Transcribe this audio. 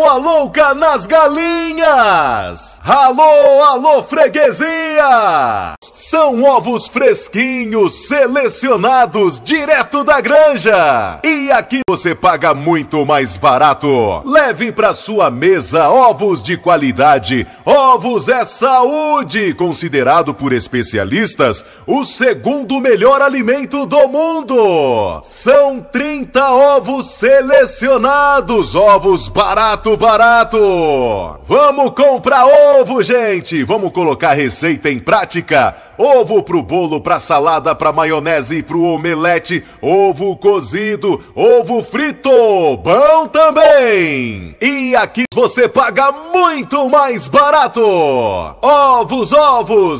Deu a nas galinhas! Alô, alô, freguesia! São ovos fresquinhos, selecionados direto da granja. E aqui você paga muito mais barato. Leve para sua mesa ovos de qualidade. Ovos é saúde, considerado por especialistas o segundo melhor alimento do mundo. São 30 ovos selecionados, ovos barato, barato. Vamos comprar ovo, gente. Vamos colocar receita em prática. Ovo pro bolo, pra salada, pra maionese pro omelete, ovo cozido, ovo frito, bom também. E aqui você paga muito mais barato. Ovos, ovos,